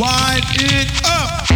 Wind it up.